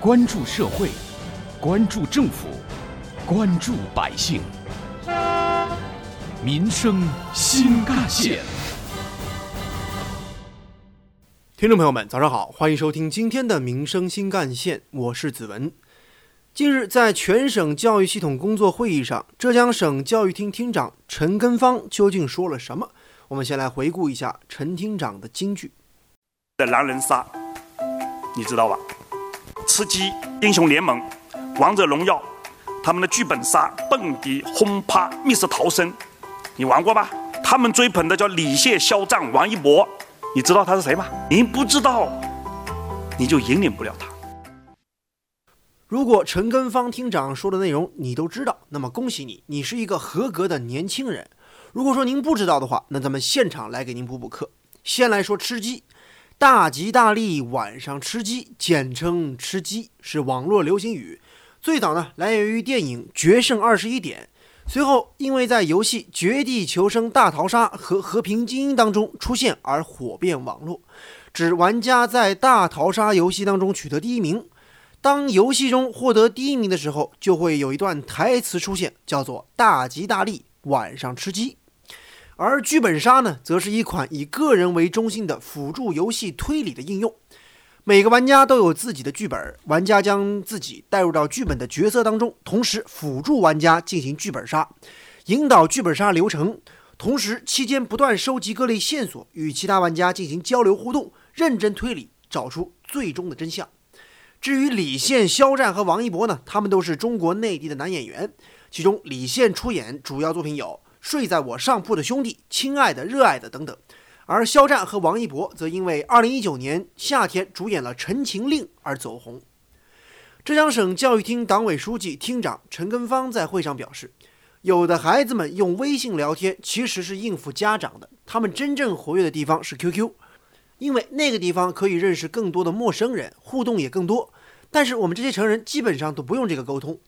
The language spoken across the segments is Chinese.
关注社会，关注政府，关注百姓，民生新干线。听众朋友们，早上好，欢迎收听今天的《民生新干线》，我是子文。近日，在全省教育系统工作会议上，浙江省教育厅厅长陈根芳究竟说了什么？我们先来回顾一下陈厅长的金句。的狼人杀，你知道吧？吃鸡、英雄联盟、王者荣耀，他们的剧本杀、蹦迪、轰趴、密室逃生，你玩过吧？他们追捧的叫李现、肖战、王一博，你知道他是谁吗？您不知道，你就引领不了他。如果陈根芳厅长说的内容你都知道，那么恭喜你，你是一个合格的年轻人。如果说您不知道的话，那咱们现场来给您补补课。先来说吃鸡，大吉大利晚上吃鸡，简称吃鸡，是网络流行语。最早呢来源于电影《决胜二十一点》，随后因为在游戏《绝地求生大逃杀》和《和平精英》当中出现而火遍网络，指玩家在大逃杀游戏当中取得第一名。当游戏中获得第一名的时候，就会有一段台词出现，叫做“大吉大利，晚上吃鸡”。而剧本杀呢，则是一款以个人为中心的辅助游戏推理的应用。每个玩家都有自己的剧本，玩家将自己带入到剧本的角色当中，同时辅助玩家进行剧本杀，引导剧本杀流程，同时期间不断收集各类线索，与其他玩家进行交流互动，认真推理，找出最终的真相。至于李现、肖战和王一博呢，他们都是中国内地的男演员。其中，李现出演主要作品有《睡在我上铺的兄弟》《亲爱的热爱的》等等，而肖战和王一博则因为2019年夏天主演了《陈情令》而走红。浙江省教育厅党委书记、厅长陈根芳在会上表示，有的孩子们用微信聊天，其实是应付家长的，他们真正活跃的地方是 QQ。因为那个地方可以认识更多的陌生人，互动也更多。但是我们这些成人基本上都不用这个沟通。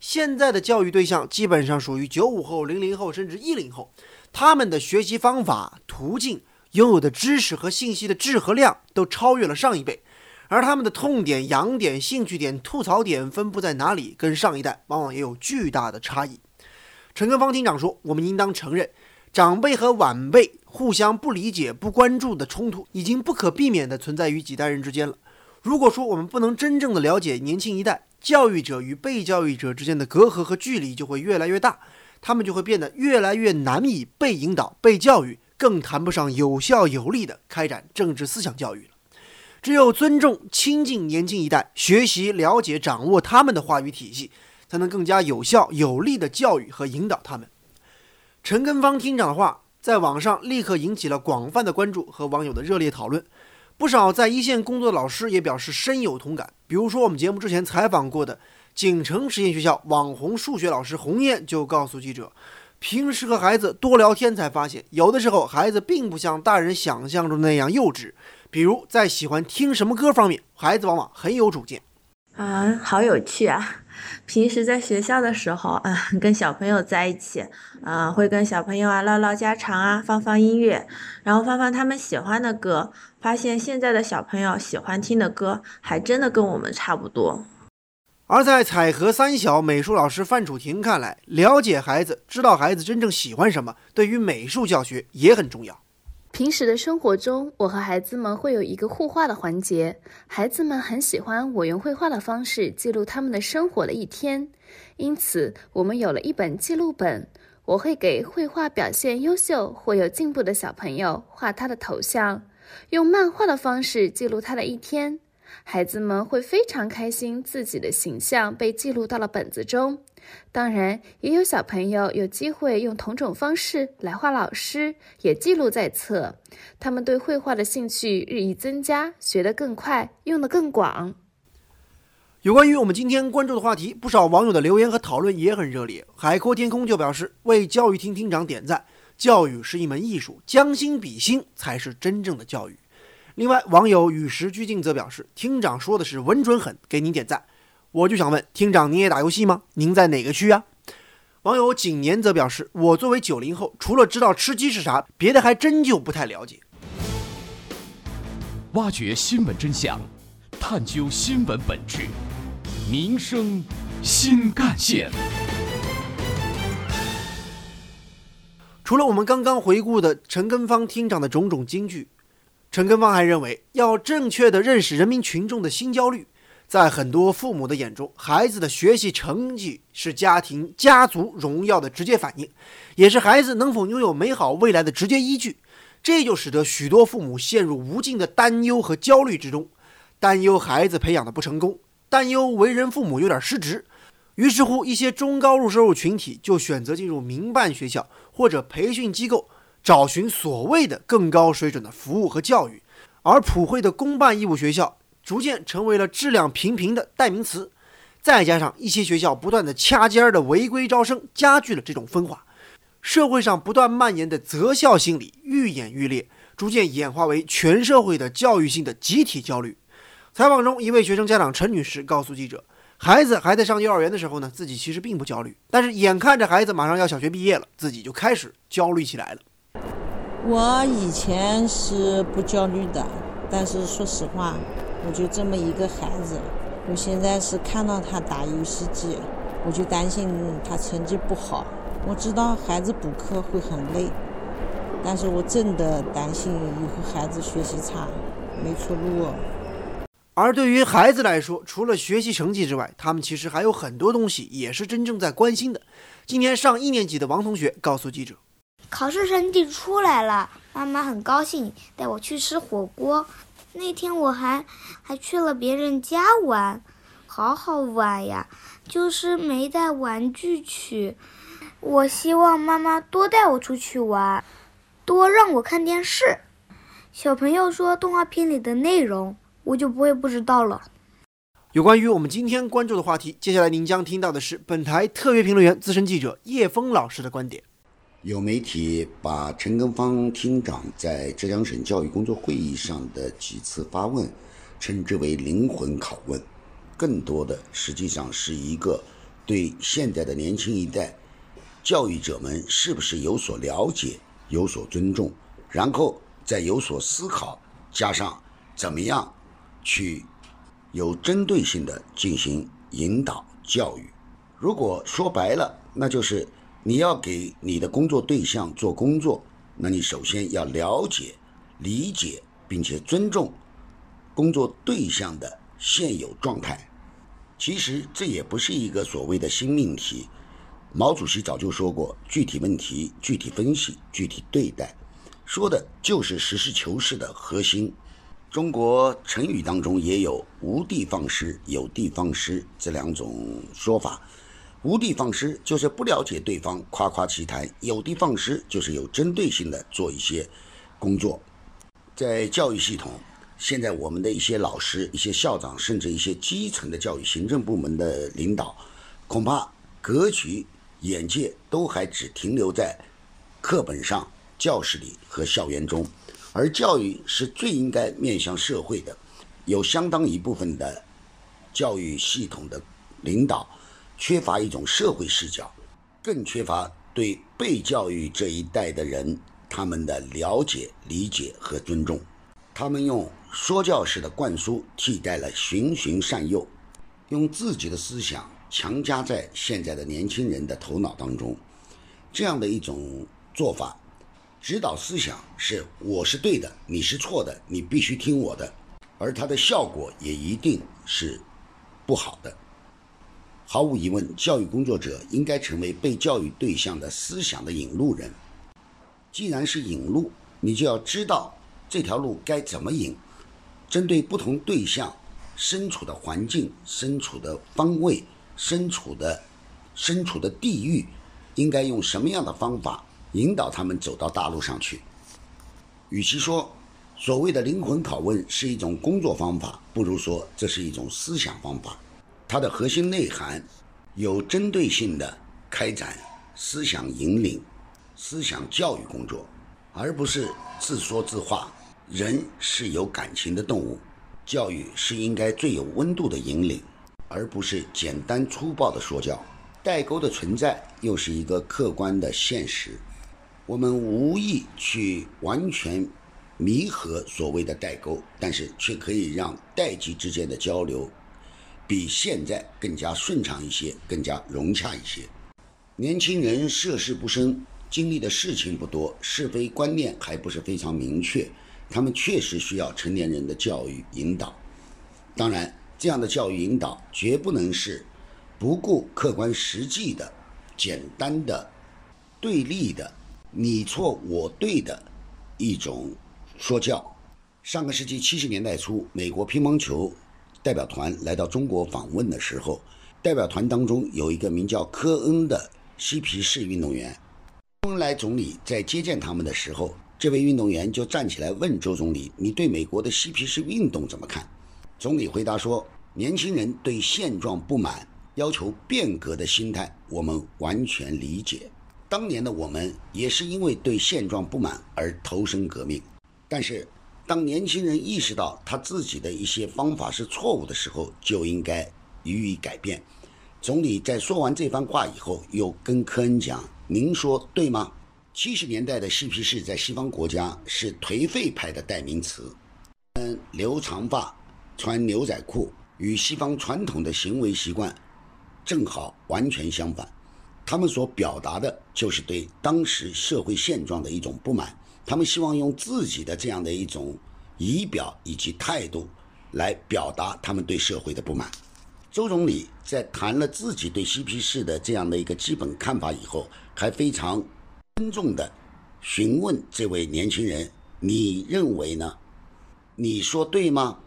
现在的教育对象基本上属于九五后、零零后甚至一零后，他们的学习方法、途径、拥有的知识和信息的质和量都超越了上一辈，而他们的痛点、痒点、兴趣点、吐槽点分布在哪里，跟上一代往往也有巨大的差异。陈根芳厅长说：“我们应当承认。”长辈和晚辈互相不理解、不关注的冲突，已经不可避免地存在于几代人之间了。如果说我们不能真正的了解年轻一代，教育者与被教育者之间的隔阂和距离就会越来越大，他们就会变得越来越难以被引导、被教育，更谈不上有效有力的开展政治思想教育了。只有尊重、亲近年轻一代，学习、了解、掌握他们的话语体系，才能更加有效有力地教育和引导他们。陈根芳厅长的话在网上立刻引起了广泛的关注和网友的热烈讨论，不少在一线工作的老师也表示深有同感。比如说，我们节目之前采访过的锦城实验学校网红数学老师洪艳就告诉记者，平时和孩子多聊天才发现，有的时候孩子并不像大人想象中那样幼稚。比如在喜欢听什么歌方面，孩子往往很有主见。啊，好有趣啊！平时在学校的时候，啊，跟小朋友在一起，啊，会跟小朋友啊唠唠家常啊，放放音乐，然后放放他们喜欢的歌，发现现在的小朋友喜欢听的歌，还真的跟我们差不多。而在彩河三小美术老师范楚婷看来，了解孩子，知道孩子真正喜欢什么，对于美术教学也很重要。平时的生活中，我和孩子们会有一个互画的环节。孩子们很喜欢我用绘画的方式记录他们的生活的一天，因此我们有了一本记录本。我会给绘画表现优秀或有进步的小朋友画他的头像，用漫画的方式记录他的一天。孩子们会非常开心，自己的形象被记录到了本子中。当然，也有小朋友有机会用同种方式来画老师，也记录在册。他们对绘画的兴趣日益增加，学得更快，用得更广。有关于我们今天关注的话题，不少网友的留言和讨论也很热烈。海阔天空就表示为教育厅厅长点赞，教育是一门艺术，将心比心才是真正的教育。另外，网友与时俱进则表示，厅长说的是稳准狠，给您点赞。我就想问厅长，您也打游戏吗？您在哪个区啊？网友景年则表示，我作为九零后，除了知道吃鸡是啥，别的还真就不太了解。挖掘新闻真相，探究新闻本质，民生新干线。除了我们刚刚回顾的陈根芳厅长的种种金句，陈根芳还认为，要正确的认识人民群众的新焦虑。在很多父母的眼中，孩子的学习成绩是家庭、家族荣耀的直接反应，也是孩子能否拥有美好未来的直接依据。这就使得许多父母陷入无尽的担忧和焦虑之中，担忧孩子培养的不成功，担忧为人父母有点失职。于是乎，一些中高入收入群体就选择进入民办学校或者培训机构，找寻所谓的更高水准的服务和教育，而普惠的公办义务学校。逐渐成为了质量平平的代名词，再加上一些学校不断的掐尖儿的违规招生，加剧了这种分化。社会上不断蔓延的择校心理愈演愈烈，逐渐演化为全社会的教育性的集体焦虑。采访中，一位学生家长陈女士告诉记者，孩子还在上幼儿园的时候呢，自己其实并不焦虑，但是眼看着孩子马上要小学毕业了，自己就开始焦虑起来了。我以前是不焦虑的，但是说实话。我就这么一个孩子，我现在是看到他打游戏机，我就担心他成绩不好。我知道孩子补课会很累，但是我真的担心以后孩子学习差，没出路。而对于孩子来说，除了学习成绩之外，他们其实还有很多东西也是真正在关心的。今年上一年级的王同学告诉记者：“考试成绩出来了，妈妈很高兴，带我去吃火锅。”那天我还还去了别人家玩，好好玩呀！就是没带玩具去。我希望妈妈多带我出去玩，多让我看电视。小朋友说动画片里的内容，我就不会不知道了。有关于我们今天关注的话题，接下来您将听到的是本台特约评论员、资深记者叶峰老师的观点。有媒体把陈根芳厅长在浙江省教育工作会议上的几次发问，称之为“灵魂拷问”，更多的实际上是一个对现在的年轻一代教育者们是不是有所了解、有所尊重，然后再有所思考，加上怎么样去有针对性的进行引导教育。如果说白了，那就是。你要给你的工作对象做工作，那你首先要了解、理解并且尊重工作对象的现有状态。其实这也不是一个所谓的新命题。毛主席早就说过：“具体问题具体分析，具体对待。”说的就是实事求是的核心。中国成语当中也有“无的放矢”“有的放矢”这两种说法。无的放矢就是不了解对方，夸夸其谈；有的放矢就是有针对性的做一些工作。在教育系统，现在我们的一些老师、一些校长，甚至一些基层的教育行政部门的领导，恐怕格局、眼界都还只停留在课本上、教室里和校园中，而教育是最应该面向社会的。有相当一部分的教育系统的领导。缺乏一种社会视角，更缺乏对被教育这一代的人他们的了解、理解和尊重。他们用说教式的灌输替代了循循善诱，用自己的思想强加在现在的年轻人的头脑当中。这样的一种做法，指导思想是我是对的，你是错的，你必须听我的，而它的效果也一定是不好的。毫无疑问，教育工作者应该成为被教育对象的思想的引路人。既然是引路，你就要知道这条路该怎么引。针对不同对象身处的环境、身处的方位、身处的身处的地域，应该用什么样的方法引导他们走到大路上去？与其说所谓的灵魂拷问是一种工作方法，不如说这是一种思想方法。它的核心内涵，有针对性的开展思想引领、思想教育工作，而不是自说自话。人是有感情的动物，教育是应该最有温度的引领，而不是简单粗暴的说教。代沟的存在又是一个客观的现实，我们无意去完全弥合所谓的代沟，但是却可以让代际之间的交流。比现在更加顺畅一些，更加融洽一些。年轻人涉世不深，经历的事情不多，是非观念还不是非常明确，他们确实需要成年人的教育引导。当然，这样的教育引导绝不能是不顾客观实际的、简单的、对立的、你错我对的一种说教。上个世纪七十年代初，美国乒乓球代表团来到中国访问的时候，代表团当中有一个名叫科恩的。嬉皮士运动员，周恩来总理在接见他们的时候，这位运动员就站起来问周总理：“你对美国的嬉皮士运动怎么看？”总理回答说：“年轻人对现状不满，要求变革的心态，我们完全理解。当年的我们也是因为对现状不满而投身革命。但是，当年轻人意识到他自己的一些方法是错误的时候，就应该予以改变。”总理在说完这番话以后，又跟科恩讲：“您说对吗？”七十年代的嬉皮士在西方国家是颓废派的代名词，嗯，留长发、穿牛仔裤，与西方传统的行为习惯正好完全相反。他们所表达的就是对当时社会现状的一种不满，他们希望用自己的这样的一种仪表以及态度来表达他们对社会的不满。周总理在谈了自己对嬉皮士的这样的一个基本看法以后，还非常尊重的询问这位年轻人：“你认为呢？你说对吗？”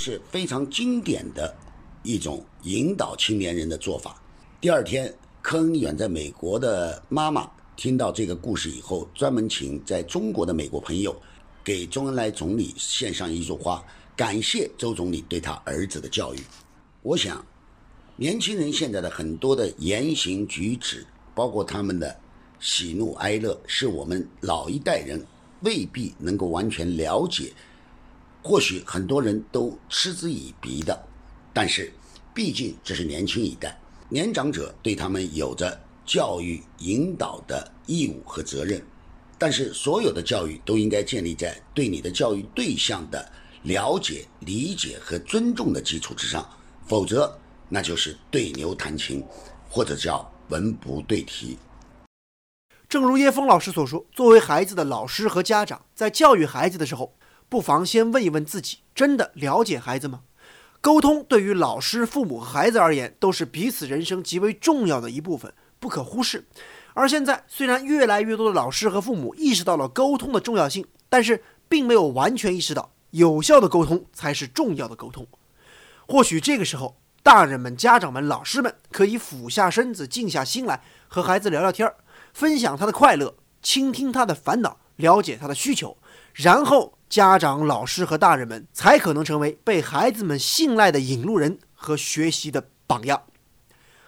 是非常经典的一种引导青年人的做法。第二天，科恩远在美国的妈妈听到这个故事以后，专门请在中国的美国朋友给周恩来总理献上一束花，感谢周总理对他儿子的教育。我想，年轻人现在的很多的言行举止，包括他们的喜怒哀乐，是我们老一代人未必能够完全了解。或许很多人都嗤之以鼻的，但是毕竟这是年轻一代，年长者对他们有着教育引导的义务和责任。但是所有的教育都应该建立在对你的教育对象的了解、理解和尊重的基础之上。否则，那就是对牛弹琴，或者叫文不对题。正如叶峰老师所说，作为孩子的老师和家长，在教育孩子的时候，不妨先问一问自己：真的了解孩子吗？沟通对于老师、父母和孩子而言，都是彼此人生极为重要的一部分，不可忽视。而现在，虽然越来越多的老师和父母意识到了沟通的重要性，但是并没有完全意识到，有效的沟通才是重要的沟通。或许这个时候，大人们、家长们、老师们可以俯下身子、静下心来，和孩子聊聊天儿，分享他的快乐，倾听他的烦恼，了解他的需求，然后家长、老师和大人们才可能成为被孩子们信赖的引路人和学习的榜样。